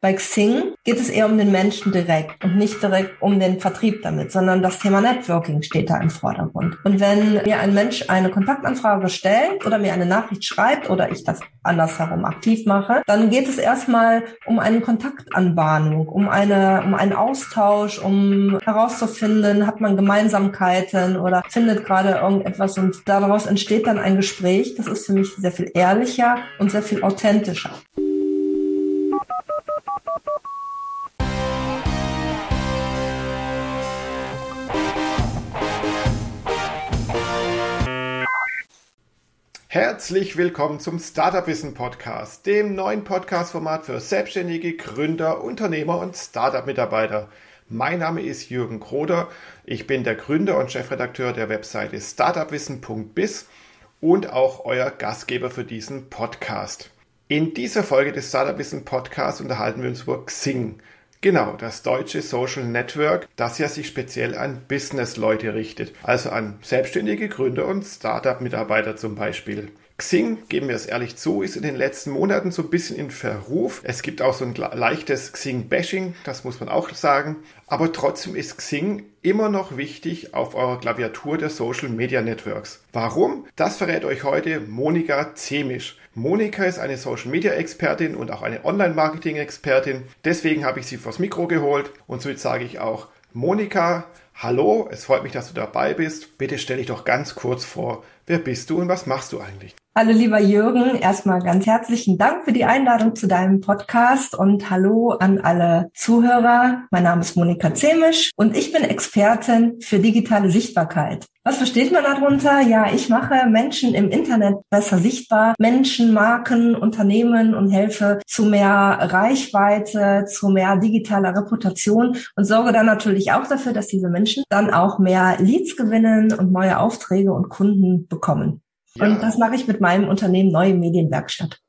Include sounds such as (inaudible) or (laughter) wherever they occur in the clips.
Bei Xing geht es eher um den Menschen direkt und nicht direkt um den Vertrieb damit, sondern das Thema Networking steht da im Vordergrund. Und wenn mir ein Mensch eine Kontaktanfrage stellt oder mir eine Nachricht schreibt oder ich das andersherum aktiv mache, dann geht es erstmal um eine Kontaktanbahnung, um eine, um einen Austausch, um herauszufinden, hat man Gemeinsamkeiten oder findet gerade irgendetwas und daraus entsteht dann ein Gespräch. Das ist für mich sehr viel ehrlicher und sehr viel authentischer. Herzlich willkommen zum Startup Wissen Podcast, dem neuen Podcast-Format für selbstständige Gründer, Unternehmer und Startup-Mitarbeiter. Mein Name ist Jürgen Kroder. Ich bin der Gründer und Chefredakteur der Webseite startupwissen.biz und auch euer Gastgeber für diesen Podcast. In dieser Folge des Startup Wissen Podcasts unterhalten wir uns über Xing. Genau, das deutsche Social Network, das ja sich speziell an Business-Leute richtet, also an selbstständige Gründer und Startup-Mitarbeiter zum Beispiel. Xing, geben wir es ehrlich zu, ist in den letzten Monaten so ein bisschen in Verruf. Es gibt auch so ein leichtes Xing-Bashing, das muss man auch sagen. Aber trotzdem ist Xing immer noch wichtig auf eurer Klaviatur der Social Media Networks. Warum? Das verrät euch heute Monika Zemisch. Monika ist eine Social Media Expertin und auch eine Online Marketing Expertin. Deswegen habe ich sie vors Mikro geholt und somit sage ich auch, Monika, hallo, es freut mich, dass du dabei bist. Bitte stell dich doch ganz kurz vor, wer bist du und was machst du eigentlich? Hallo lieber Jürgen, erstmal ganz herzlichen Dank für die Einladung zu deinem Podcast und hallo an alle Zuhörer. Mein Name ist Monika Zemisch und ich bin Expertin für digitale Sichtbarkeit. Was versteht man darunter? Ja, ich mache Menschen im Internet besser sichtbar, Menschen, Marken, Unternehmen und helfe zu mehr Reichweite, zu mehr digitaler Reputation und sorge dann natürlich auch dafür, dass diese Menschen dann auch mehr Leads gewinnen und neue Aufträge und Kunden bekommen. Ja. Und das mache ich mit meinem Unternehmen Neue Medienwerkstatt.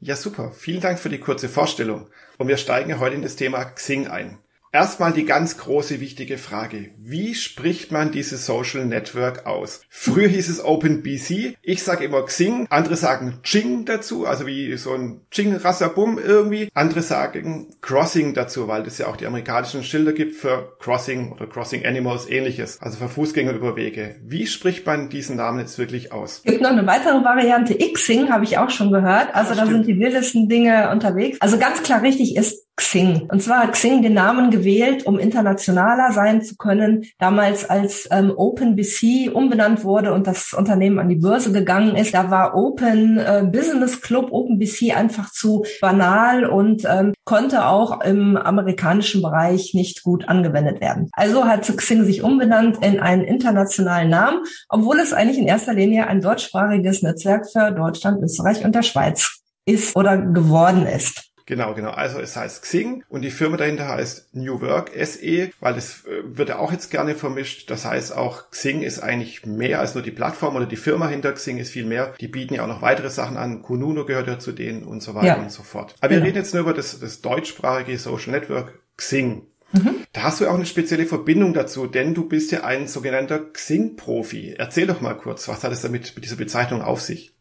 Ja, super. Vielen Dank für die kurze Vorstellung. Und wir steigen heute in das Thema Xing ein. Erstmal die ganz große wichtige Frage. Wie spricht man dieses Social Network aus? Früher hieß es OpenBC. Ich sage immer Xing. Andere sagen Ching dazu, also wie so ein Ching Rassabum irgendwie. Andere sagen Crossing dazu, weil es ja auch die amerikanischen Schilder gibt für Crossing oder Crossing Animals ähnliches. Also für Fußgänger über Wege. Wie spricht man diesen Namen jetzt wirklich aus? Es gibt noch eine weitere Variante. Xing habe ich auch schon gehört. Also ja, da sind die wildesten Dinge unterwegs. Also ganz klar richtig ist Xing. Und zwar hat Xing den Namen gewählt, um internationaler sein zu können. Damals, als ähm, OpenBC umbenannt wurde und das Unternehmen an die Börse gegangen ist, da war Open äh, Business Club, OpenBC einfach zu banal und ähm, konnte auch im amerikanischen Bereich nicht gut angewendet werden. Also hat Xing sich umbenannt in einen internationalen Namen, obwohl es eigentlich in erster Linie ein deutschsprachiges Netzwerk für Deutschland, Österreich und der Schweiz ist oder geworden ist. Genau, genau. Also es heißt Xing und die Firma dahinter heißt New Work SE, weil das äh, wird ja auch jetzt gerne vermischt. Das heißt auch Xing ist eigentlich mehr als nur die Plattform oder die Firma hinter Xing ist viel mehr. Die bieten ja auch noch weitere Sachen an. Kununo gehört ja zu denen und so weiter ja. und so fort. Aber wir ja. reden jetzt nur über das, das deutschsprachige Social Network Xing. Mhm. Da hast du auch eine spezielle Verbindung dazu, denn du bist ja ein sogenannter Xing-Profi. Erzähl doch mal kurz, was hat es damit mit dieser Bezeichnung auf sich?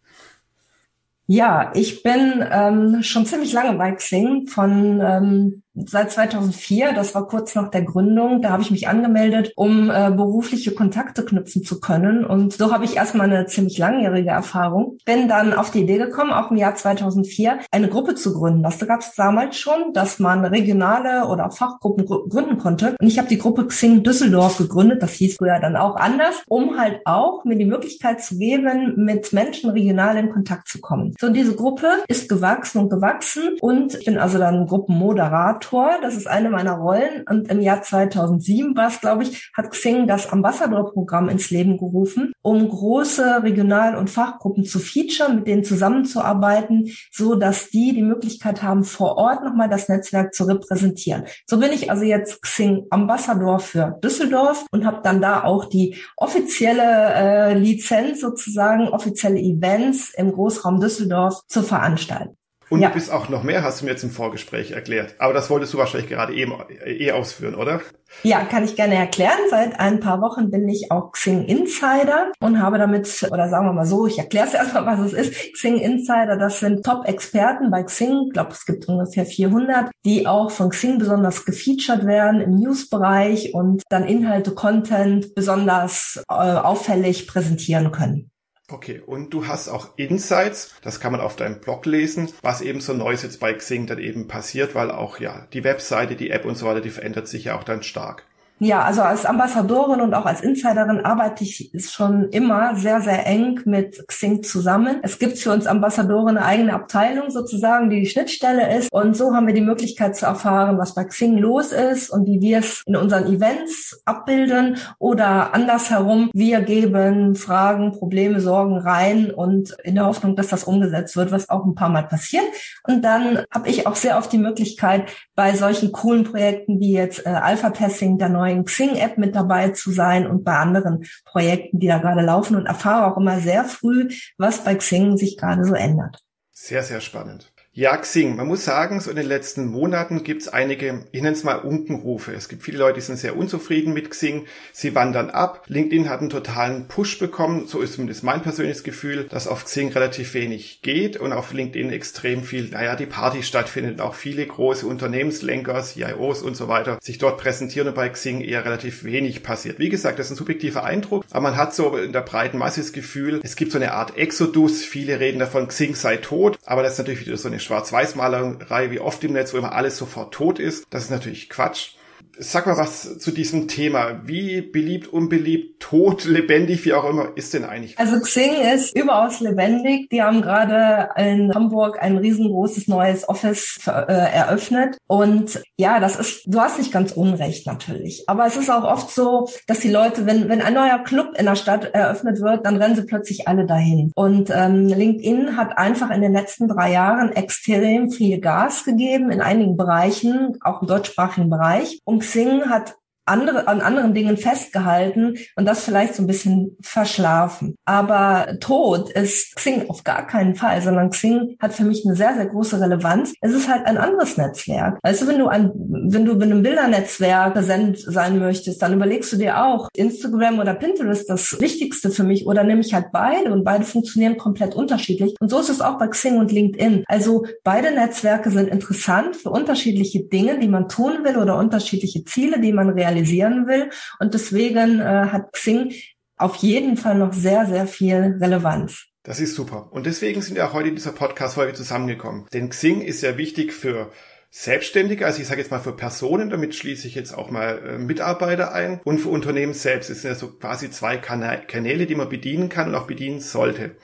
Ja, ich bin ähm, schon ziemlich lange bei Xing, von ähm, seit 2004, das war kurz nach der Gründung, da habe ich mich angemeldet, um äh, berufliche Kontakte knüpfen zu können. Und so habe ich erstmal eine ziemlich langjährige Erfahrung. Bin dann auf die Idee gekommen, auch im Jahr 2004 eine Gruppe zu gründen. Das gab es damals schon, dass man regionale oder Fachgruppen gründen konnte. Und ich habe die Gruppe Xing Düsseldorf gegründet, das hieß früher dann auch anders, um halt auch mir die Möglichkeit zu geben, mit Menschen regional in Kontakt zu kommen. So, diese Gruppe ist gewachsen und gewachsen und ich bin also dann Gruppenmoderator Autor, das ist eine meiner Rollen. Und im Jahr 2007 war es, glaube ich, hat Xing das Ambassador-Programm ins Leben gerufen, um große Regional- und Fachgruppen zu featuren, mit denen zusammenzuarbeiten, so dass die die Möglichkeit haben, vor Ort nochmal das Netzwerk zu repräsentieren. So bin ich also jetzt Xing Ambassador für Düsseldorf und habe dann da auch die offizielle äh, Lizenz sozusagen, offizielle Events im Großraum Düsseldorf zu veranstalten. Und ja. du bist auch noch mehr, hast du mir jetzt im Vorgespräch erklärt. Aber das wolltest du wahrscheinlich gerade eben eh ausführen, oder? Ja, kann ich gerne erklären. Seit ein paar Wochen bin ich auch Xing Insider und habe damit, oder sagen wir mal so, ich erkläre es (laughs) erstmal, was es ist. Xing Insider, das sind Top-Experten bei Xing. Ich glaube, es gibt ungefähr 400, die auch von Xing besonders gefeatured werden im News-Bereich und dann Inhalte, Content besonders äh, auffällig präsentieren können. Okay, und du hast auch Insights, das kann man auf deinem Blog lesen, was eben so Neues jetzt bei Xing dann eben passiert, weil auch ja die Webseite, die App und so weiter, die verändert sich ja auch dann stark. Ja, also als Ambassadorin und auch als Insiderin arbeite ich schon immer sehr, sehr eng mit Xing zusammen. Es gibt für uns Ambassadoren eine eigene Abteilung sozusagen, die die Schnittstelle ist. Und so haben wir die Möglichkeit zu erfahren, was bei Xing los ist und wie wir es in unseren Events abbilden oder andersherum. Wir geben Fragen, Probleme, Sorgen rein und in der Hoffnung, dass das umgesetzt wird, was auch ein paar Mal passiert. Und dann habe ich auch sehr oft die Möglichkeit, bei solchen coolen Projekten wie jetzt äh, Alpha-Testing der neuen neuen Xing-App mit dabei zu sein und bei anderen Projekten, die da gerade laufen und erfahre auch immer sehr früh, was bei Xing sich gerade so ändert. Sehr, sehr spannend. Ja, Xing. Man muss sagen, so in den letzten Monaten gibt es einige, ich nenne es mal Unkenrufe. Es gibt viele Leute, die sind sehr unzufrieden mit Xing. Sie wandern ab. LinkedIn hat einen totalen Push bekommen. So ist zumindest mein persönliches Gefühl, dass auf Xing relativ wenig geht und auf LinkedIn extrem viel, naja, die Party stattfindet. Auch viele große Unternehmenslenker, CIOs und so weiter sich dort präsentieren und bei Xing eher relativ wenig passiert. Wie gesagt, das ist ein subjektiver Eindruck, aber man hat so in der breiten Masse das Gefühl, es gibt so eine Art Exodus. Viele reden davon, Xing sei tot, aber das ist natürlich wieder so eine Schwarz-Weiß-Malerei wie oft im Netz, wo immer alles sofort tot ist. Das ist natürlich Quatsch. Sag mal was zu diesem Thema. Wie beliebt, unbeliebt, tot, (laughs) lebendig, wie auch immer ist denn eigentlich? Also Xing ist überaus lebendig. Die haben gerade in Hamburg ein riesengroßes neues Office äh, eröffnet. Und ja, das ist, du hast nicht ganz unrecht natürlich. Aber es ist auch oft so, dass die Leute, wenn, wenn ein neuer Club in der Stadt eröffnet wird, dann rennen sie plötzlich alle dahin. Und ähm, LinkedIn hat einfach in den letzten drei Jahren extrem viel Gas gegeben in einigen Bereichen, auch im deutschsprachigen Bereich. Und Xing hat andere, an anderen Dingen festgehalten und das vielleicht so ein bisschen verschlafen. Aber Tod ist Xing auf gar keinen Fall, sondern Xing hat für mich eine sehr, sehr große Relevanz. Es ist halt ein anderes Netzwerk. Also wenn du ein, wenn du in einem Bildernetzwerk präsent sein möchtest, dann überlegst du dir auch, Instagram oder Pinterest das Wichtigste für mich oder nehme ich halt beide und beide funktionieren komplett unterschiedlich. Und so ist es auch bei Xing und LinkedIn. Also beide Netzwerke sind interessant für unterschiedliche Dinge, die man tun will oder unterschiedliche Ziele, die man realisiert realisieren will. Und deswegen äh, hat Xing auf jeden Fall noch sehr, sehr viel Relevanz. Das ist super. Und deswegen sind wir auch heute in dieser Podcast-Folge zusammengekommen. Denn Xing ist ja wichtig für Selbstständige, also ich sage jetzt mal für Personen, damit schließe ich jetzt auch mal äh, Mitarbeiter ein und für Unternehmen selbst. Es sind ja so quasi zwei Kanäle, die man bedienen kann und auch bedienen sollte.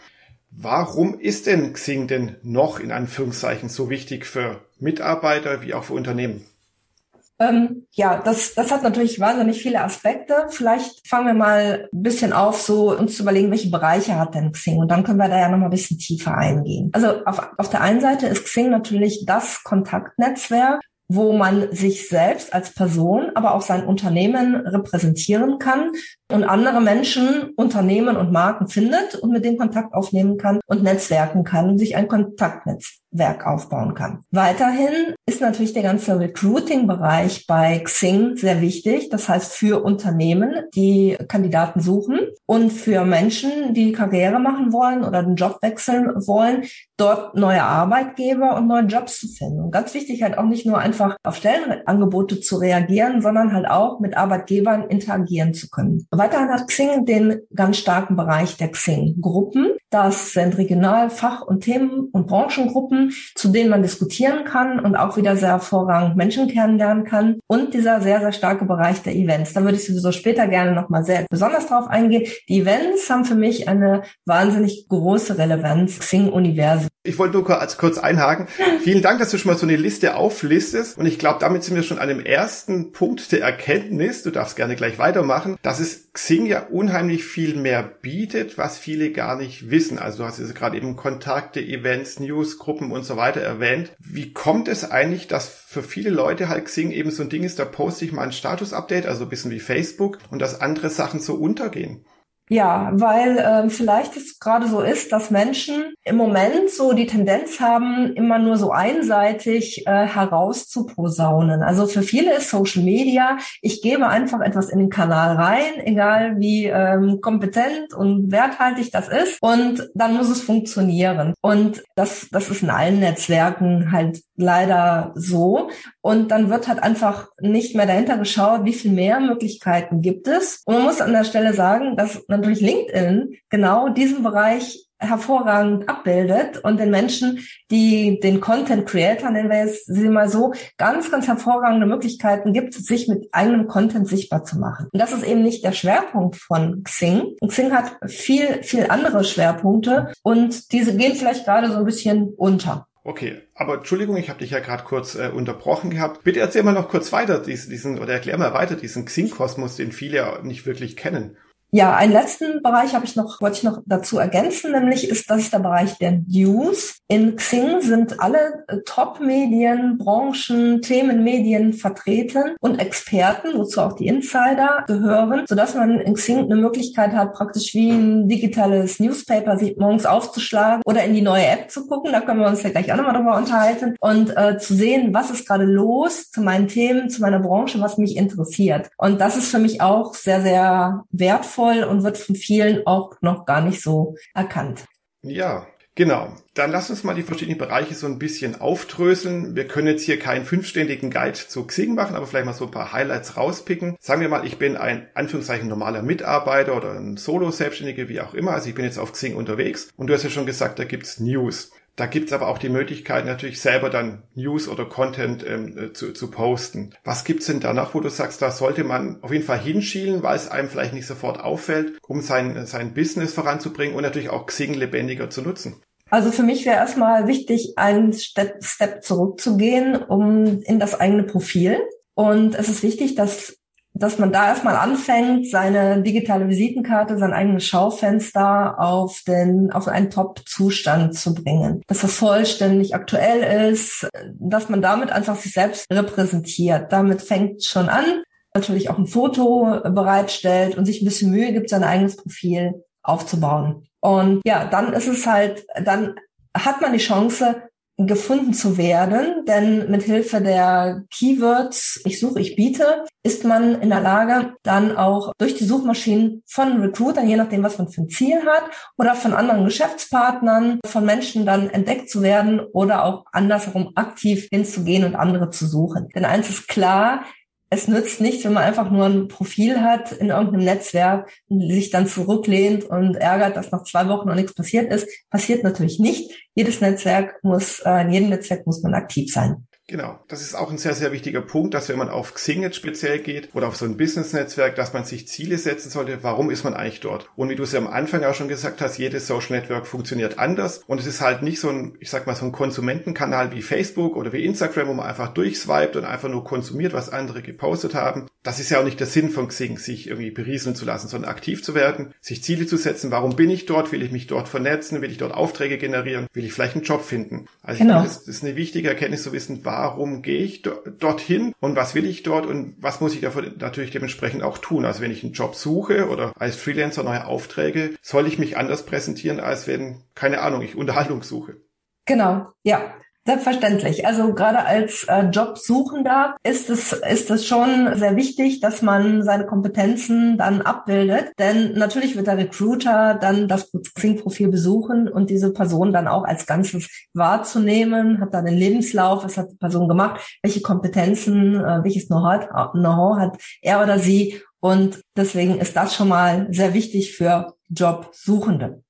Warum ist denn Xing denn noch in Anführungszeichen so wichtig für Mitarbeiter wie auch für Unternehmen? Ähm, ja, das, das hat natürlich wahnsinnig viele Aspekte. Vielleicht fangen wir mal ein bisschen auf, so uns zu überlegen, welche Bereiche hat denn Xing? Und dann können wir da ja nochmal ein bisschen tiefer eingehen. Also auf, auf der einen Seite ist Xing natürlich das Kontaktnetzwerk, wo man sich selbst als Person, aber auch sein Unternehmen repräsentieren kann und andere Menschen, Unternehmen und Marken findet und mit dem Kontakt aufnehmen kann und netzwerken kann und sich ein Kontaktnetzwerk aufbauen kann. Weiterhin ist natürlich der ganze Recruiting-Bereich bei Xing sehr wichtig. Das heißt für Unternehmen, die Kandidaten suchen und für Menschen, die Karriere machen wollen oder den Job wechseln wollen, dort neue Arbeitgeber und neue Jobs zu finden. Und ganz wichtig halt auch nicht nur einfach auf Stellenangebote zu reagieren, sondern halt auch mit Arbeitgebern interagieren zu können. Weiterhin hat Xing den ganz starken Bereich der Xing-Gruppen. Das sind Regional-, Fach- und Themen- und Branchengruppen, zu denen man diskutieren kann und auch wieder sehr hervorragend Menschen kennenlernen kann. Und dieser sehr, sehr starke Bereich der Events. Da würde ich sowieso später gerne nochmal sehr besonders drauf eingehen. Die Events haben für mich eine wahnsinnig große Relevanz. Xing-Universum. Ich wollte nur kurz, kurz einhaken. Vielen Dank, dass du schon mal so eine Liste auflistest. Und ich glaube, damit sind wir schon an dem ersten Punkt der Erkenntnis. Du darfst gerne gleich weitermachen, dass es Xing ja unheimlich viel mehr bietet, was viele gar nicht wissen. Also du hast jetzt gerade eben Kontakte, Events, Newsgruppen und so weiter erwähnt. Wie kommt es eigentlich, dass für viele Leute halt Xing eben so ein Ding ist, da poste ich mal ein Status-Update, also ein bisschen wie Facebook, und dass andere Sachen so untergehen? Ja, weil äh, vielleicht es gerade so ist, dass Menschen im Moment so die Tendenz haben, immer nur so einseitig äh, herauszuposaunen. Also für viele ist Social Media, ich gebe einfach etwas in den Kanal rein, egal wie ähm, kompetent und werthaltig das ist, und dann muss es funktionieren. Und das, das ist in allen Netzwerken halt leider so. Und dann wird halt einfach nicht mehr dahinter geschaut, wie viel mehr Möglichkeiten gibt es. Und man muss an der Stelle sagen, dass natürlich LinkedIn genau diesen Bereich hervorragend abbildet und den Menschen, die den Content Creator, nennen wir es sie mal so, ganz, ganz hervorragende Möglichkeiten gibt, sich mit eigenem Content sichtbar zu machen. Und das ist eben nicht der Schwerpunkt von Xing. Und Xing hat viel, viel andere Schwerpunkte und diese gehen vielleicht gerade so ein bisschen unter. Okay, aber Entschuldigung, ich habe dich ja gerade kurz äh, unterbrochen gehabt. Bitte erzähl mal noch kurz weiter diesen, diesen oder erklär mal weiter diesen Xing-Kosmos, den viele ja nicht wirklich kennen. Ja, einen letzten Bereich habe ich noch, wollte ich noch dazu ergänzen, nämlich ist das der Bereich der News. In Xing sind alle äh, Top-Medien, Branchen, Themenmedien vertreten und Experten, wozu auch die Insider gehören, sodass man in Xing eine Möglichkeit hat, praktisch wie ein digitales Newspaper sich morgens aufzuschlagen oder in die neue App zu gucken. Da können wir uns ja gleich auch nochmal drüber unterhalten und äh, zu sehen, was ist gerade los zu meinen Themen, zu meiner Branche, was mich interessiert. Und das ist für mich auch sehr, sehr wertvoll wertvoll und wird von vielen auch noch gar nicht so erkannt. Ja, Genau. Dann lass uns mal die verschiedenen Bereiche so ein bisschen aufdröseln. Wir können jetzt hier keinen fünfständigen Guide zu Xing machen, aber vielleicht mal so ein paar Highlights rauspicken. Sagen wir mal, ich bin ein Anführungszeichen normaler Mitarbeiter oder ein Solo-Selbstständige, wie auch immer. Also ich bin jetzt auf Xing unterwegs und du hast ja schon gesagt, da gibt's News. Da gibt's aber auch die Möglichkeit, natürlich selber dann News oder Content ähm, äh, zu, zu posten. Was gibt's denn danach, wo du sagst, da sollte man auf jeden Fall hinschielen, weil es einem vielleicht nicht sofort auffällt, um sein, sein Business voranzubringen und natürlich auch Xing lebendiger zu nutzen? Also für mich wäre erstmal wichtig, einen Step, Step zurückzugehen, um in das eigene Profil. Und es ist wichtig, dass dass man da erstmal anfängt, seine digitale Visitenkarte, sein eigenes Schaufenster auf den, auf einen Top-Zustand zu bringen. Dass das vollständig aktuell ist, dass man damit einfach sich selbst repräsentiert. Damit fängt schon an. Natürlich auch ein Foto bereitstellt und sich ein bisschen Mühe gibt, sein eigenes Profil aufzubauen. Und ja, dann ist es halt, dann hat man die Chance, gefunden zu werden, denn mit Hilfe der Keywords ich suche, ich biete, ist man in der Lage, dann auch durch die Suchmaschinen von Recruitern, je nachdem, was man für ein Ziel hat, oder von anderen Geschäftspartnern, von Menschen dann entdeckt zu werden oder auch andersherum aktiv hinzugehen und andere zu suchen. Denn eins ist klar, es nützt nicht, wenn man einfach nur ein Profil hat in irgendeinem Netzwerk, sich dann zurücklehnt und ärgert, dass nach zwei Wochen noch nichts passiert ist. Passiert natürlich nicht. Jedes Netzwerk muss, äh, in jedem Netzwerk muss man aktiv sein. Genau, das ist auch ein sehr, sehr wichtiger Punkt, dass wenn man auf Xing jetzt speziell geht oder auf so ein Business-Netzwerk, dass man sich Ziele setzen sollte, warum ist man eigentlich dort? Und wie du es ja am Anfang auch schon gesagt hast, jedes Social Network funktioniert anders und es ist halt nicht so ein, ich sag mal, so ein Konsumentenkanal wie Facebook oder wie Instagram, wo man einfach durchswiped und einfach nur konsumiert, was andere gepostet haben. Das ist ja auch nicht der Sinn von Xing, sich irgendwie berieseln zu lassen, sondern aktiv zu werden, sich Ziele zu setzen, warum bin ich dort, will ich mich dort vernetzen, will ich dort Aufträge generieren, will ich vielleicht einen Job finden. Also genau. ich das ist eine wichtige Erkenntnis zu wissen, warum gehe ich do dorthin und was will ich dort und was muss ich davon natürlich dementsprechend auch tun. Also wenn ich einen Job suche oder als Freelancer neue Aufträge, soll ich mich anders präsentieren, als wenn, keine Ahnung, ich Unterhaltung suche. Genau, ja. Selbstverständlich. Also gerade als äh, Jobsuchender ist es, ist es schon sehr wichtig, dass man seine Kompetenzen dann abbildet. Denn natürlich wird der Recruiter dann das Xing-Profil besuchen und diese Person dann auch als Ganzes wahrzunehmen, hat dann den Lebenslauf, was hat die Person gemacht, welche Kompetenzen, äh, welches Know-how Know hat er oder sie. Und deswegen ist das schon mal sehr wichtig für Jobsuchende.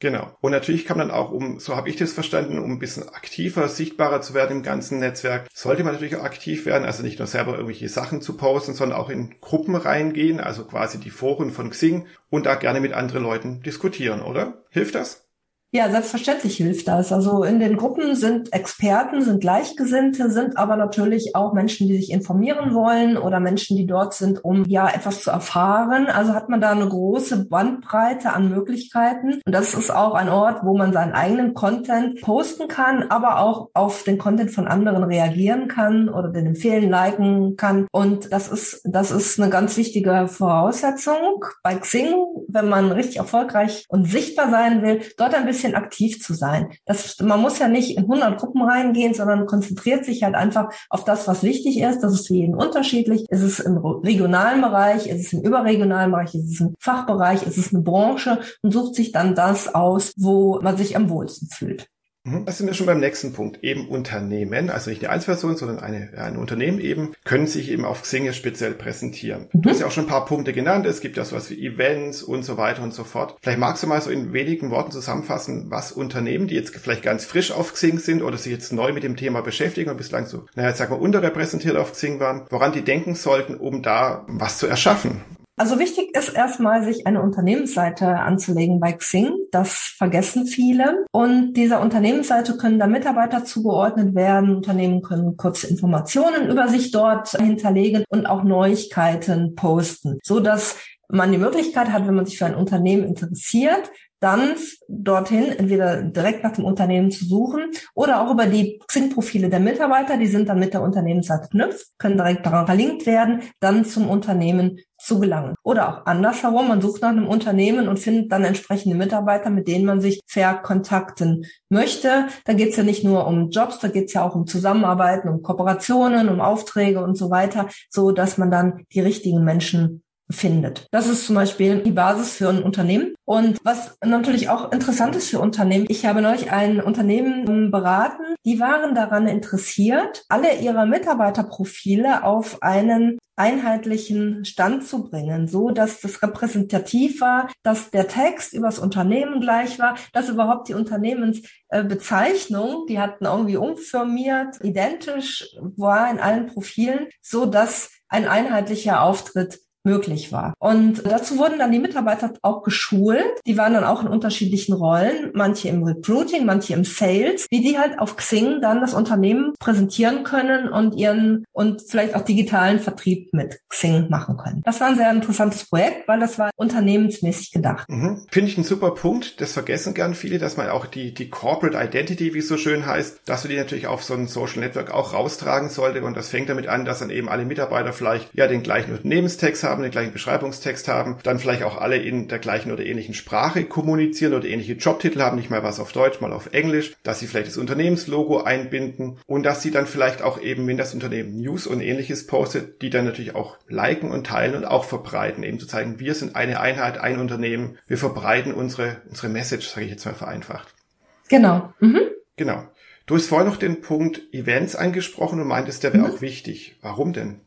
Genau. Und natürlich kann man auch, um, so habe ich das verstanden, um ein bisschen aktiver, sichtbarer zu werden im ganzen Netzwerk, sollte man natürlich auch aktiv werden, also nicht nur selber irgendwelche Sachen zu posten, sondern auch in Gruppen reingehen, also quasi die Foren von Xing und da gerne mit anderen Leuten diskutieren, oder? Hilft das? Ja, selbstverständlich hilft das. Also in den Gruppen sind Experten, sind Gleichgesinnte, sind aber natürlich auch Menschen, die sich informieren wollen oder Menschen, die dort sind, um ja etwas zu erfahren. Also hat man da eine große Bandbreite an Möglichkeiten. Und das ist auch ein Ort, wo man seinen eigenen Content posten kann, aber auch auf den Content von anderen reagieren kann oder den empfehlen, liken kann. Und das ist, das ist eine ganz wichtige Voraussetzung bei Xing, wenn man richtig erfolgreich und sichtbar sein will, dort ein bisschen bisschen aktiv zu sein. Das, man muss ja nicht in 100 Gruppen reingehen, sondern konzentriert sich halt einfach auf das, was wichtig ist. Das ist für jeden unterschiedlich. Ist es im regionalen Bereich, ist es im überregionalen Bereich, ist es im Fachbereich, ist es eine Branche und sucht sich dann das aus, wo man sich am wohlsten fühlt. Mhm. Das sind wir schon beim nächsten Punkt. Eben Unternehmen, also nicht eine Einzelperson, sondern eine, ein Unternehmen eben, können sich eben auf Xing speziell präsentieren. Mhm. Du hast ja auch schon ein paar Punkte genannt. Es gibt ja sowas wie Events und so weiter und so fort. Vielleicht magst du mal so in wenigen Worten zusammenfassen, was Unternehmen, die jetzt vielleicht ganz frisch auf Xing sind oder sich jetzt neu mit dem Thema beschäftigen und bislang so, naja, jetzt sagen wir unterrepräsentiert auf Xing waren, woran die denken sollten, um da was zu erschaffen. Also wichtig ist erstmal, sich eine Unternehmensseite anzulegen bei Xing. Das vergessen viele. Und dieser Unternehmensseite können da Mitarbeiter zugeordnet werden. Unternehmen können kurze Informationen über sich dort hinterlegen und auch Neuigkeiten posten, so dass man die Möglichkeit hat, wenn man sich für ein Unternehmen interessiert, dann dorthin entweder direkt nach dem Unternehmen zu suchen oder auch über die Xing-Profile der Mitarbeiter, die sind dann mit der Unternehmensseite verknüpft, können direkt daran verlinkt werden, dann zum Unternehmen zu gelangen. Oder auch andersherum, man sucht nach einem Unternehmen und findet dann entsprechende Mitarbeiter, mit denen man sich verkontakten möchte. Da geht es ja nicht nur um Jobs, da geht es ja auch um Zusammenarbeiten, um Kooperationen, um Aufträge und so weiter, so dass man dann die richtigen Menschen findet. Das ist zum Beispiel die Basis für ein Unternehmen. Und was natürlich auch interessant ist für Unternehmen, ich habe neulich ein Unternehmen beraten, die waren daran interessiert, alle ihre Mitarbeiterprofile auf einen einheitlichen Stand zu bringen, so dass das repräsentativ war, dass der Text übers Unternehmen gleich war, dass überhaupt die Unternehmensbezeichnung, die hatten irgendwie umfirmiert, identisch war in allen Profilen, so dass ein einheitlicher Auftritt möglich war. Und dazu wurden dann die Mitarbeiter auch geschult. Die waren dann auch in unterschiedlichen Rollen, manche im Recruiting, manche im Sales, wie die halt auf Xing dann das Unternehmen präsentieren können und ihren und vielleicht auch digitalen Vertrieb mit Xing machen können. Das war ein sehr interessantes Projekt, weil das war unternehmensmäßig gedacht. Mhm. Finde ich ein super Punkt. Das vergessen gern viele, dass man auch die, die Corporate Identity, wie es so schön heißt, dass du die natürlich auf so ein Social Network auch raustragen sollte. Und das fängt damit an, dass dann eben alle Mitarbeiter vielleicht ja den gleichen Unternehmenstext haben haben, den gleichen Beschreibungstext haben, dann vielleicht auch alle in der gleichen oder ähnlichen Sprache kommunizieren oder ähnliche Jobtitel haben, nicht mal was auf Deutsch, mal auf Englisch, dass sie vielleicht das Unternehmenslogo einbinden und dass sie dann vielleicht auch eben, wenn das Unternehmen News und ähnliches postet, die dann natürlich auch liken und teilen und auch verbreiten, eben zu zeigen, wir sind eine Einheit, ein Unternehmen, wir verbreiten unsere, unsere Message, sage ich jetzt mal vereinfacht. Genau. Mhm. Genau. Du hast vorhin noch den Punkt Events angesprochen und meintest, der wäre mhm. auch wichtig. Warum denn?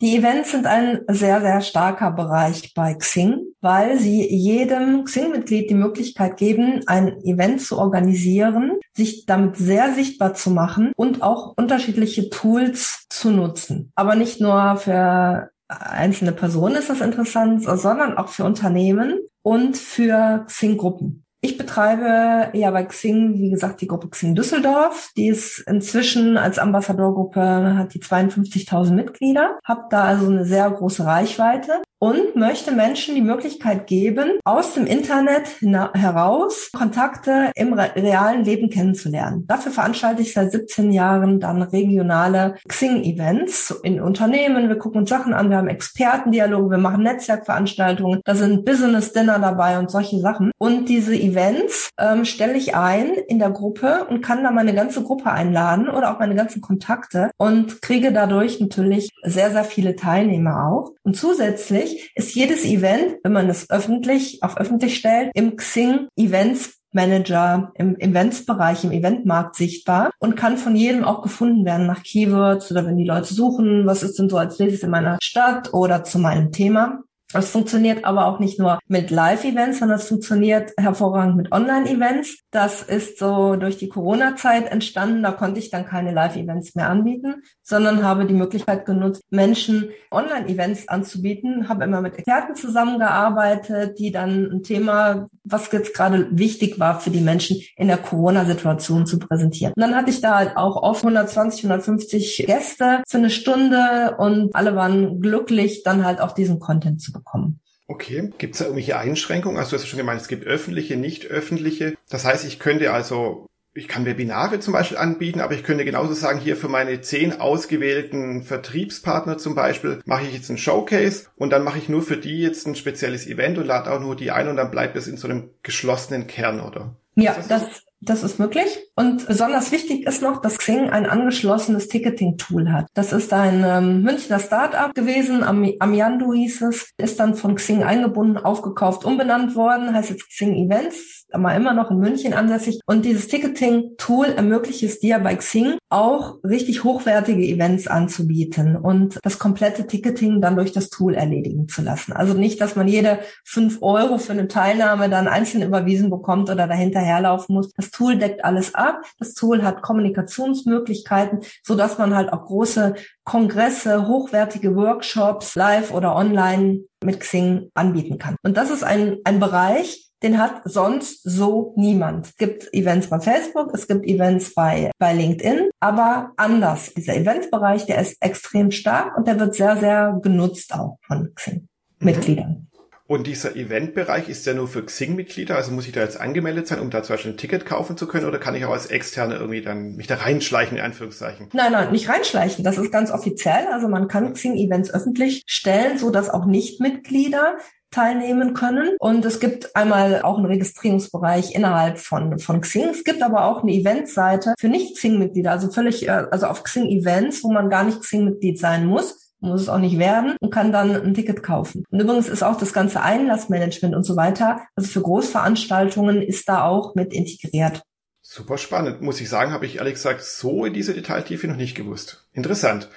Die Events sind ein sehr, sehr starker Bereich bei Xing, weil sie jedem Xing-Mitglied die Möglichkeit geben, ein Event zu organisieren, sich damit sehr sichtbar zu machen und auch unterschiedliche Tools zu nutzen. Aber nicht nur für einzelne Personen ist das interessant, sondern auch für Unternehmen und für Xing-Gruppen. Ich betreibe ja bei Xing, wie gesagt, die Gruppe Xing Düsseldorf. Die ist inzwischen als Ambassadorgruppe, hat die 52.000 Mitglieder, habe da also eine sehr große Reichweite und möchte Menschen die Möglichkeit geben, aus dem Internet heraus Kontakte im realen Leben kennenzulernen. Dafür veranstalte ich seit 17 Jahren dann regionale Xing-Events in Unternehmen. Wir gucken uns Sachen an, wir haben Expertendialoge, wir machen Netzwerkveranstaltungen, da sind Business-Dinner dabei und solche Sachen. Und diese Events ähm, stelle ich ein in der Gruppe und kann da meine ganze Gruppe einladen oder auch meine ganzen Kontakte und kriege dadurch natürlich sehr, sehr viele Teilnehmer auch. Und zusätzlich öffentlich, ist jedes Event, wenn man es öffentlich auf öffentlich stellt, im Xing Events Manager im Eventsbereich, im Eventmarkt sichtbar und kann von jedem auch gefunden werden nach Keywords oder wenn die Leute suchen, was ist denn so als nächstes in meiner Stadt oder zu meinem Thema Das funktioniert aber auch nicht nur mit Live-Events, sondern es funktioniert hervorragend mit Online-Events. Das ist so durch die Corona-Zeit entstanden. Da konnte ich dann keine Live-Events mehr anbieten, sondern habe die Möglichkeit genutzt, Menschen Online-Events anzubieten. Habe immer mit Experten zusammengearbeitet, die dann ein Thema, was jetzt gerade wichtig war für die Menschen in der Corona-Situation zu präsentieren. Und dann hatte ich da halt auch oft 120, 150 Gäste für eine Stunde und alle waren glücklich, dann halt auch diesen Content zu bekommen. Okay. Gibt es da irgendwelche Einschränkungen? Also du hast ja schon gemeint, es gibt öffentliche, nicht öffentliche. Das heißt, ich könnte also, ich kann Webinare zum Beispiel anbieten, aber ich könnte genauso sagen, hier für meine zehn ausgewählten Vertriebspartner zum Beispiel mache ich jetzt einen Showcase und dann mache ich nur für die jetzt ein spezielles Event und lade auch nur die ein und dann bleibt es in so einem geschlossenen Kern, oder? Ja, das, das, das ist möglich. Und besonders wichtig ist noch, dass Xing ein angeschlossenes Ticketing-Tool hat. Das ist ein ähm, Münchner Start-up gewesen, Am Amiando hieß es, ist dann von Xing eingebunden, aufgekauft, umbenannt worden, heißt jetzt Xing Events aber immer noch in München ansässig. Und dieses Ticketing-Tool ermöglicht es dir bei Xing auch richtig hochwertige Events anzubieten und das komplette Ticketing dann durch das Tool erledigen zu lassen. Also nicht, dass man jede fünf Euro für eine Teilnahme dann einzeln überwiesen bekommt oder dahinterherlaufen muss. Das Tool deckt alles ab. Das Tool hat Kommunikationsmöglichkeiten, so dass man halt auch große Kongresse, hochwertige Workshops live oder online mit Xing anbieten kann. Und das ist ein, ein Bereich, den hat sonst so niemand. Es gibt Events bei Facebook, es gibt Events bei, bei LinkedIn, aber anders. Dieser Eventsbereich, der ist extrem stark und der wird sehr, sehr genutzt auch von Xing-Mitgliedern. Mhm. Und dieser Eventbereich ist ja nur für Xing-Mitglieder, also muss ich da jetzt angemeldet sein, um da zum Beispiel ein Ticket kaufen zu können, oder kann ich auch als Externe irgendwie dann mich da reinschleichen, in Anführungszeichen? Nein, nein, nicht reinschleichen. Das ist ganz offiziell. Also man kann Xing-Events öffentlich stellen, so dass auch Nichtmitglieder teilnehmen können. Und es gibt einmal auch einen Registrierungsbereich innerhalb von, von Xing. Es gibt aber auch eine Eventseite für Nicht-Xing-Mitglieder, also völlig, äh, also auf Xing-Events, wo man gar nicht Xing-Mitglied sein muss muss es auch nicht werden und kann dann ein Ticket kaufen. Und übrigens ist auch das ganze Einlassmanagement und so weiter, also für Großveranstaltungen ist da auch mit integriert. Super spannend. Muss ich sagen, habe ich ehrlich gesagt so in diese Detailtiefe noch nicht gewusst. Interessant.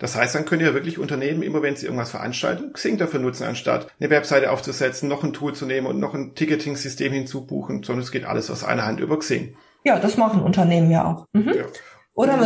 Das heißt, dann können ja wirklich Unternehmen, immer wenn sie irgendwas veranstalten, Xing dafür nutzen, anstatt eine Webseite aufzusetzen, noch ein Tool zu nehmen und noch ein Ticketing-System hinzubuchen, sondern es geht alles aus einer Hand über Xing. Ja, das machen Unternehmen ja auch. Mhm. Ja. Oder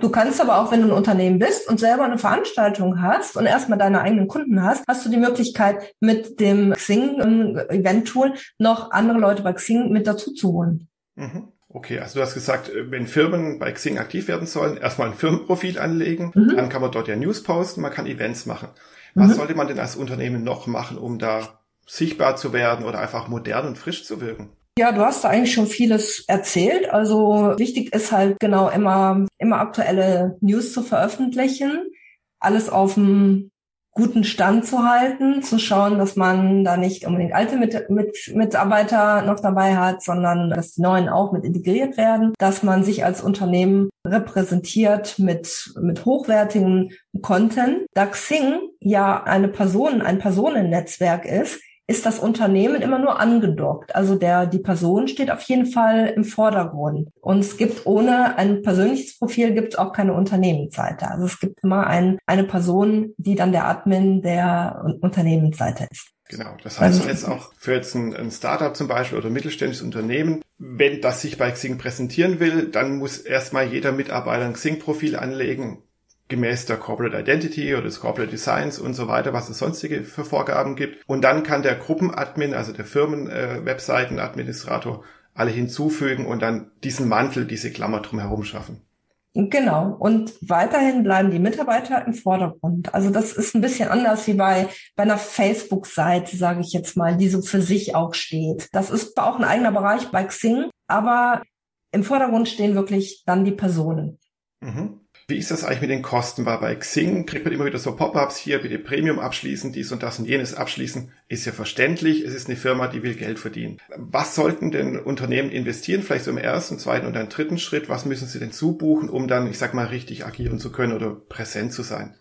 du kannst aber auch, wenn du ein Unternehmen bist und selber eine Veranstaltung hast und erstmal deine eigenen Kunden hast, hast du die Möglichkeit, mit dem Xing-Event-Tool noch andere Leute bei Xing mit dazu zu holen. Mhm. Okay, also du hast gesagt, äh, wenn Firmen bei Xing aktiv werden sollen, erstmal ein Firmenprofil anlegen, mhm. dann kann man dort ja News posten, man kann Events machen. Was mhm. sollte man denn als Unternehmen noch machen, um da sichtbar zu werden oder einfach modern und frisch zu wirken? Ja, du hast da eigentlich schon vieles erzählt. Also wichtig ist halt genau immer, immer aktuelle News zu veröffentlichen. Alles auf dem guten Stand zu halten, zu schauen, dass man da nicht unbedingt alte mit, mit, Mitarbeiter noch dabei hat, sondern dass die neuen auch mit integriert werden, dass man sich als Unternehmen repräsentiert mit, mit hochwertigem Content. Da Xing ja eine Person, ein Personennetzwerk ist, ist das Unternehmen immer nur angedockt. Also der, die Person steht auf jeden Fall im Vordergrund. Und es gibt ohne ein persönliches Profil gibt es auch keine Unternehmensseite. Also es gibt immer ein, eine Person, die dann der Admin der Unternehmensseite ist. Genau. Das heißt also, jetzt auch für jetzt ein, ein Startup zum Beispiel oder ein mittelständisches Unternehmen, wenn das sich bei Xing präsentieren will, dann muss erstmal jeder Mitarbeiter ein Xing-Profil anlegen gemäß der Corporate Identity oder des Corporate Designs und so weiter, was es sonstige für Vorgaben gibt. Und dann kann der Gruppenadmin, also der Firmen-Webseitenadministrator, äh, alle hinzufügen und dann diesen Mantel, diese Klammer drumherum schaffen. Genau. Und weiterhin bleiben die Mitarbeiter im Vordergrund. Also das ist ein bisschen anders wie bei, bei einer Facebook-Seite, sage ich jetzt mal, die so für sich auch steht. Das ist auch ein eigener Bereich bei Xing, aber im Vordergrund stehen wirklich dann die Personen. Mhm. Wie ist das eigentlich mit den Kosten? Weil bei Xing kriegt man immer wieder so Pop-ups hier, bitte Premium abschließen, dies und das und jenes abschließen. Ist ja verständlich. Es ist eine Firma, die will Geld verdienen. Was sollten denn Unternehmen investieren? Vielleicht so im ersten, zweiten und dann dritten Schritt. Was müssen sie denn zubuchen, um dann, ich sag mal, richtig agieren zu können oder präsent zu sein?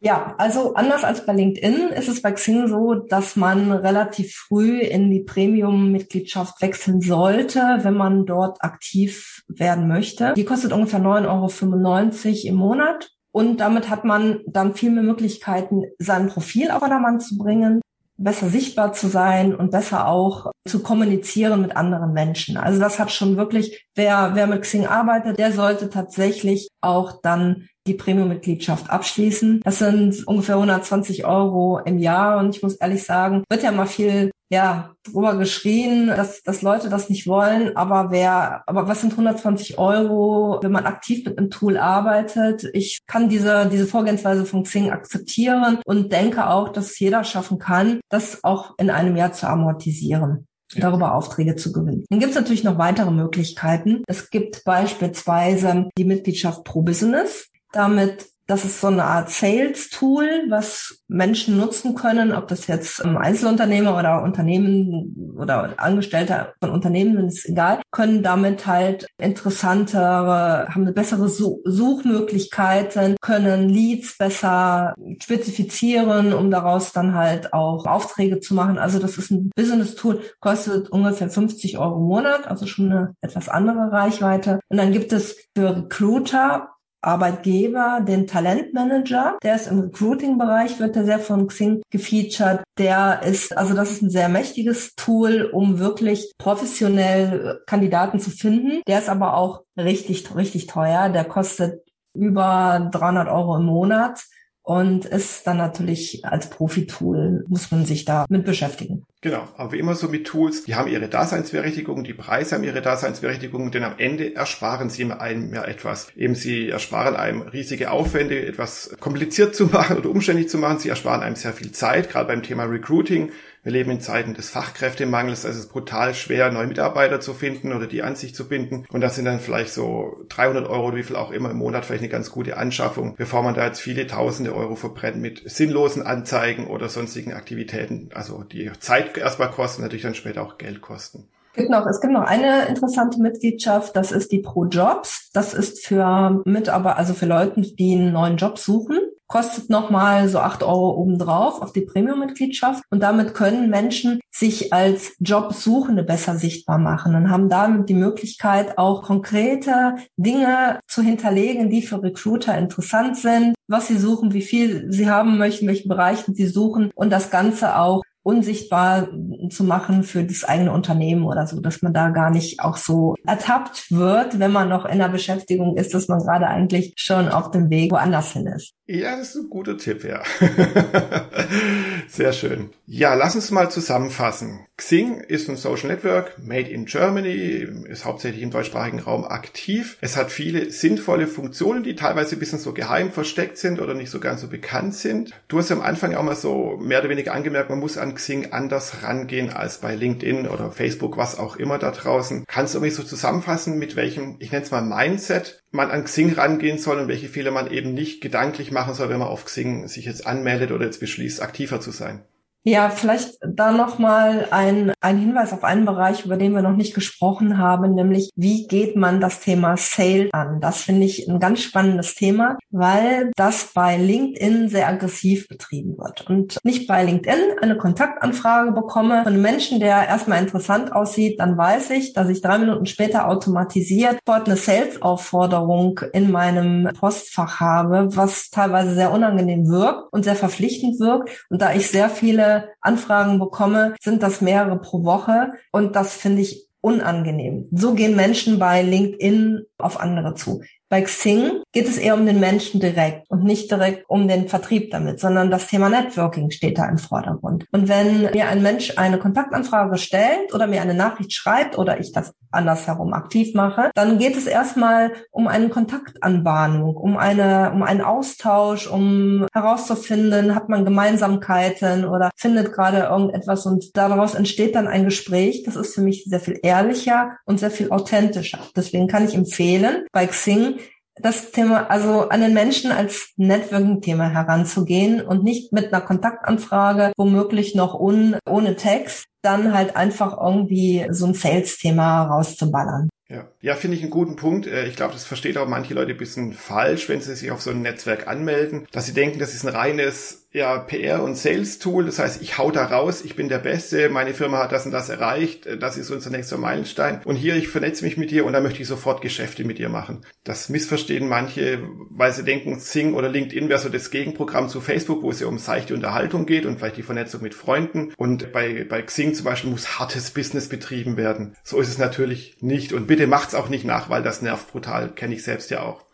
Ja, also anders als bei LinkedIn ist es bei Xing so, dass man relativ früh in die Premium-Mitgliedschaft wechseln sollte, wenn man dort aktiv werden möchte. Die kostet ungefähr 9,95 Euro im Monat. Und damit hat man dann viel mehr Möglichkeiten, sein Profil auf Vordermann zu bringen. besser sichtbar zu sein und besser auch zu kommunizieren mit anderen Menschen. Also das hat schon wirklich, wer, wer mit Xing arbeitet, der sollte tatsächlich auch dann die Premium-Mitgliedschaft abschließen. Das sind ungefähr 120 Euro im Jahr und ich muss ehrlich sagen, wird ja mal viel ja, drüber geschrien, dass, dass Leute das nicht wollen, aber wer, aber was sind 120 Euro, wenn man aktiv mit einem Tool arbeitet? Ich kann diese, diese Vorgehensweise von Xing akzeptieren und denke auch, dass jeder schaffen kann, das auch in einem Jahr zu amortisieren darüber Aufträge zu gewinnen. Dann gibt es natürlich noch weitere Möglichkeiten. Es gibt beispielsweise die Mitgliedschaft pro Business. Damit das ist so eine Art Sales-Tool, was Menschen nutzen können, ob das jetzt Einzelunternehmer oder Unternehmen oder Angestellte von Unternehmen ist egal, können damit halt interessantere, haben eine bessere Suchmöglichkeiten, können Leads besser spezifizieren, um daraus dann halt auch Aufträge zu machen. Also das ist ein Business-Tool, kostet ungefähr 50 Euro im Monat, also schon eine etwas andere Reichweite. Und dann gibt es für Recruiter Arbeitgeber, den Talentmanager. Der ist im Recruiting-Bereich, wird der sehr von Xing gefeatured. Der ist, also das ist ein sehr mächtiges Tool, um wirklich professionell Kandidaten zu finden. Der ist aber auch richtig, richtig teuer. Der kostet über 300 Euro im Monat und ist dann natürlich als Profi-Tool, muss man sich da mit beschäftigen. Genau, aber wie immer so mit Tools, die haben ihre Daseinsberechtigung, die Preise haben ihre Daseinsberechtigung, denn am Ende ersparen sie einem ja etwas. Eben sie ersparen einem riesige Aufwände, etwas kompliziert zu (laughs) machen oder umständlich zu machen. Sie ersparen einem sehr viel Zeit, gerade beim Thema Recruiting. Wir leben in Zeiten des Fachkräftemangels, also es ist brutal schwer, neue Mitarbeiter zu finden oder die an sich zu binden. Und das sind dann vielleicht so 300 Euro, wie viel auch immer im Monat, vielleicht eine ganz gute Anschaffung, bevor man da jetzt viele tausende Euro verbrennt mit sinnlosen Anzeigen oder sonstigen Aktivitäten. Also die Zeit erstmal kosten, natürlich dann später auch Geld kosten. Es gibt noch, es gibt noch eine interessante Mitgliedschaft, das ist die Pro Jobs. Das ist für Mitarbeiter, also für Leute, die einen neuen Job suchen kostet nochmal so acht Euro obendrauf auf die Premium-Mitgliedschaft. Und damit können Menschen sich als Jobsuchende besser sichtbar machen und haben damit die Möglichkeit, auch konkrete Dinge zu hinterlegen, die für Recruiter interessant sind, was sie suchen, wie viel sie haben möchten, welchen Bereichen sie suchen und das Ganze auch unsichtbar zu machen für das eigene Unternehmen oder so, dass man da gar nicht auch so ertappt wird, wenn man noch in der Beschäftigung ist, dass man gerade eigentlich schon auf dem Weg woanders hin ist. Ja, das ist ein guter Tipp, ja. (laughs) Sehr schön. Ja, lass uns mal zusammenfassen. Xing ist ein Social Network, made in Germany, ist hauptsächlich im deutschsprachigen Raum aktiv. Es hat viele sinnvolle Funktionen, die teilweise ein bisschen so geheim versteckt sind oder nicht so ganz so bekannt sind. Du hast am Anfang auch mal so mehr oder weniger angemerkt, man muss an Xing anders rangehen als bei LinkedIn oder Facebook, was auch immer da draußen. Kannst du mich so zusammenfassen, mit welchem, ich nenne es mal Mindset, man an Xing rangehen soll und welche Fehler man eben nicht gedanklich machen soll, wenn man auf Xing sich jetzt anmeldet oder jetzt beschließt, aktiver zu sein? Ja, vielleicht da nochmal ein, ein Hinweis auf einen Bereich, über den wir noch nicht gesprochen haben, nämlich wie geht man das Thema Sale an? Das finde ich ein ganz spannendes Thema, weil das bei LinkedIn sehr aggressiv betrieben wird. Und nicht bei LinkedIn eine Kontaktanfrage bekomme von einem Menschen, der erstmal interessant aussieht, dann weiß ich, dass ich drei Minuten später automatisiert dort eine Sales-Aufforderung in meinem Postfach habe, was teilweise sehr unangenehm wirkt und sehr verpflichtend wirkt. Und da ich sehr viele Anfragen bekomme, sind das mehrere pro Woche. Und das finde ich unangenehm. So gehen Menschen bei LinkedIn auf andere zu. Bei Xing geht es eher um den Menschen direkt und nicht direkt um den Vertrieb damit, sondern das Thema Networking steht da im Vordergrund. Und wenn mir ein Mensch eine Kontaktanfrage stellt oder mir eine Nachricht schreibt oder ich das andersherum aktiv mache, dann geht es erstmal um eine Kontaktanbahnung, um eine, um einen Austausch, um herauszufinden, hat man Gemeinsamkeiten oder findet gerade irgendetwas und daraus entsteht dann ein Gespräch. Das ist für mich sehr viel ehrlicher und sehr viel authentischer. Deswegen kann ich empfehlen, bei Xing das Thema, also an den Menschen als Networking-Thema heranzugehen und nicht mit einer Kontaktanfrage, womöglich noch un, ohne Text. dann halt einfach irgendwie so ein Sales-Thema rauszuballern. Ja, ja finde ich einen guten Punkt. Äh, ich glaube, das versteht auch manche Leute ein bisschen falsch, wenn sie sich auf so ein Netzwerk anmelden, dass sie denken, das ist ein reines ja, PR- und Sales-Tool. Das heißt, ich hau da raus, ich bin der Beste, meine Firma hat das und das erreicht, äh, das ist unser nächster Meilenstein. Und hier, ich vernetze mich mit dir und dann möchte ich sofort Geschäfte mit dir machen. Das missverstehen manche, weil sie denken, Sing oder LinkedIn wäre so das Gegenprogramm zu Facebook, wo es ja um seichte Unterhaltung geht und vielleicht die Vernetzung mit Freunden. Und bei, bei Xing zum Beispiel muss hartes Business betrieben werden. So ist es natürlich nicht. Und bitte macht's auch nicht nach, weil das nervt brutal, kenne ich selbst ja auch.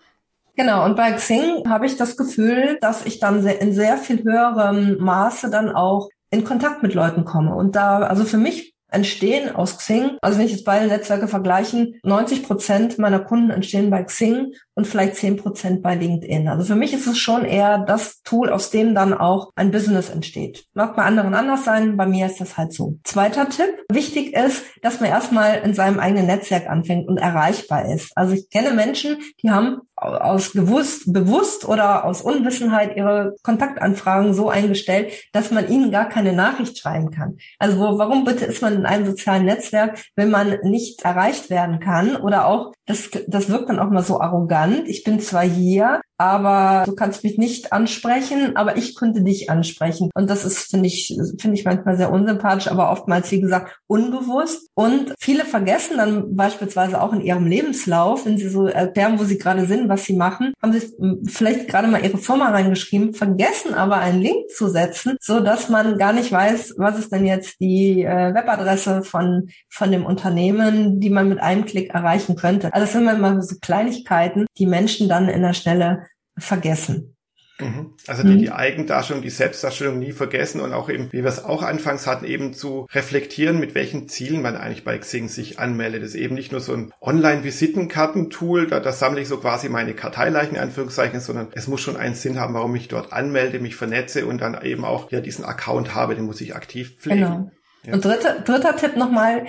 Genau, und bei Xing habe ich das Gefühl, dass ich dann in sehr viel höherem Maße dann auch in Kontakt mit Leuten komme. Und da, also für mich entstehen aus Xing, also wenn ich jetzt beide Netzwerke vergleichen, 90 Prozent meiner Kunden entstehen bei Xing und vielleicht 10 Prozent bei LinkedIn. Also für mich ist es schon eher das Tool, aus dem dann auch ein Business entsteht. Mag bei anderen anders sein, bei mir ist das halt so. Zweiter Tipp. Wichtig ist, dass man erstmal in seinem eigenen Netzwerk anfängt und erreichbar ist. Also ich kenne Menschen, die haben aus gewusst, bewusst oder aus Unwissenheit ihre Kontaktanfragen so eingestellt, dass man ihnen gar keine Nachricht schreiben kann. Also wo, warum bitte ist man in einem sozialen Netzwerk, wenn man nicht erreicht werden kann oder auch, das, das wirkt dann auch mal so arrogant. Ich bin zwar hier, aber du kannst mich nicht ansprechen, aber ich könnte dich ansprechen. Und das ist, finde ich, finde ich manchmal sehr unsympathisch, aber oftmals, wie gesagt, unbewusst. Und viele vergessen dann beispielsweise auch in ihrem Lebenslauf, wenn sie so erklären, wo sie gerade sind, was sie machen, haben sie vielleicht gerade mal ihre Firma reingeschrieben, vergessen aber einen Link zu setzen, so dass man gar nicht weiß, was ist denn jetzt die äh, Webadresse von, von dem Unternehmen, die man mit einem Klick erreichen könnte. Also das sind immer so Kleinigkeiten, die Menschen dann in der Stelle vergessen. Mhm. Also die, die Eigendarstellung, die Selbstdarstellung nie vergessen und auch eben, wie wir es auch anfangs hatten, eben zu reflektieren, mit welchen Zielen man eigentlich bei Xing sich anmeldet. Das ist eben nicht nur so ein Online-Visitenkartentool, da, da sammle ich so quasi meine Karteileichen, in Anführungszeichen, sondern es muss schon einen Sinn haben, warum ich dort anmelde, mich vernetze und dann eben auch ja diesen Account habe, den muss ich aktiv pflegen. Genau. Ja. Und dritter, dritter Tipp nochmal,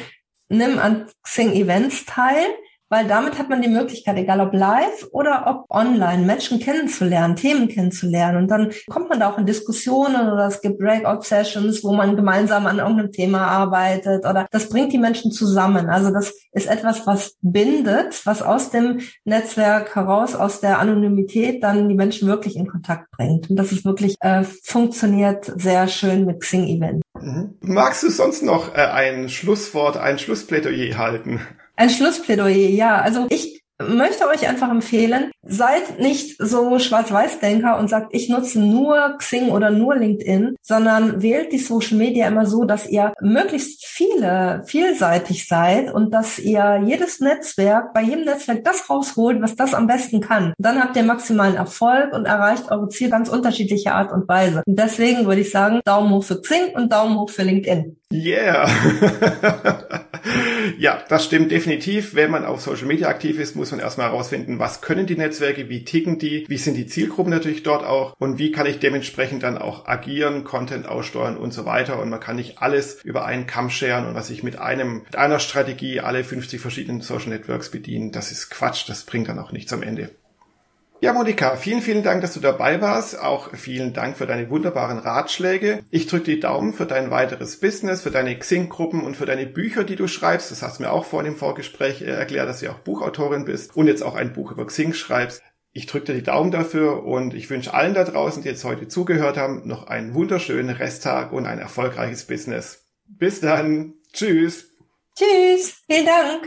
nimm an Xing Events teil weil damit hat man die Möglichkeit, egal ob live oder ob online, Menschen kennenzulernen, Themen kennenzulernen. Und dann kommt man da auch in Diskussionen oder es gibt Breakout-Sessions, wo man gemeinsam an irgendeinem Thema arbeitet oder das bringt die Menschen zusammen. Also das ist etwas, was bindet, was aus dem Netzwerk heraus, aus der Anonymität dann die Menschen wirklich in Kontakt bringt. Und das ist wirklich, äh, funktioniert sehr schön mit Xing Event. Mhm. Magst du sonst noch äh, ein Schlusswort, ein Schlussplädoyer halten? Ein Schlussplädoyer, ja. Also ich möchte euch einfach empfehlen, seid nicht so Schwarz-Weiß-Denker und sagt, ich nutze nur Xing oder nur LinkedIn, sondern wählt die Social Media immer so, dass ihr möglichst viele, vielseitig seid und dass ihr jedes Netzwerk, bei jedem Netzwerk das rausholt, was das am besten kann. Dann habt ihr maximalen Erfolg und erreicht eure Ziele ganz unterschiedliche Art und Weise. Und deswegen würde ich sagen, Daumen hoch für Xing und Daumen hoch für LinkedIn. Yeah. (laughs) ja, das stimmt definitiv. Wenn man auf Social Media aktiv ist, muss man erstmal herausfinden, was können die Netzwerke, wie ticken die, wie sind die Zielgruppen natürlich dort auch und wie kann ich dementsprechend dann auch agieren, Content aussteuern und so weiter. Und man kann nicht alles über einen Kamm scheren und was ich mit einem, mit einer Strategie alle 50 verschiedenen Social Networks bedienen, das ist Quatsch. Das bringt dann auch nichts am Ende. Ja, Monika, vielen, vielen Dank, dass du dabei warst. Auch vielen Dank für deine wunderbaren Ratschläge. Ich drücke die Daumen für dein weiteres Business, für deine Xing-Gruppen und für deine Bücher, die du schreibst. Das hast du mir auch vor dem Vorgespräch äh, erklärt, dass du auch Buchautorin bist und jetzt auch ein Buch über Xing schreibst. Ich drücke dir die Daumen dafür und ich wünsche allen da draußen, die jetzt heute zugehört haben, noch einen wunderschönen Resttag und ein erfolgreiches Business. Bis dann. Tschüss. Tschüss. Vielen Dank.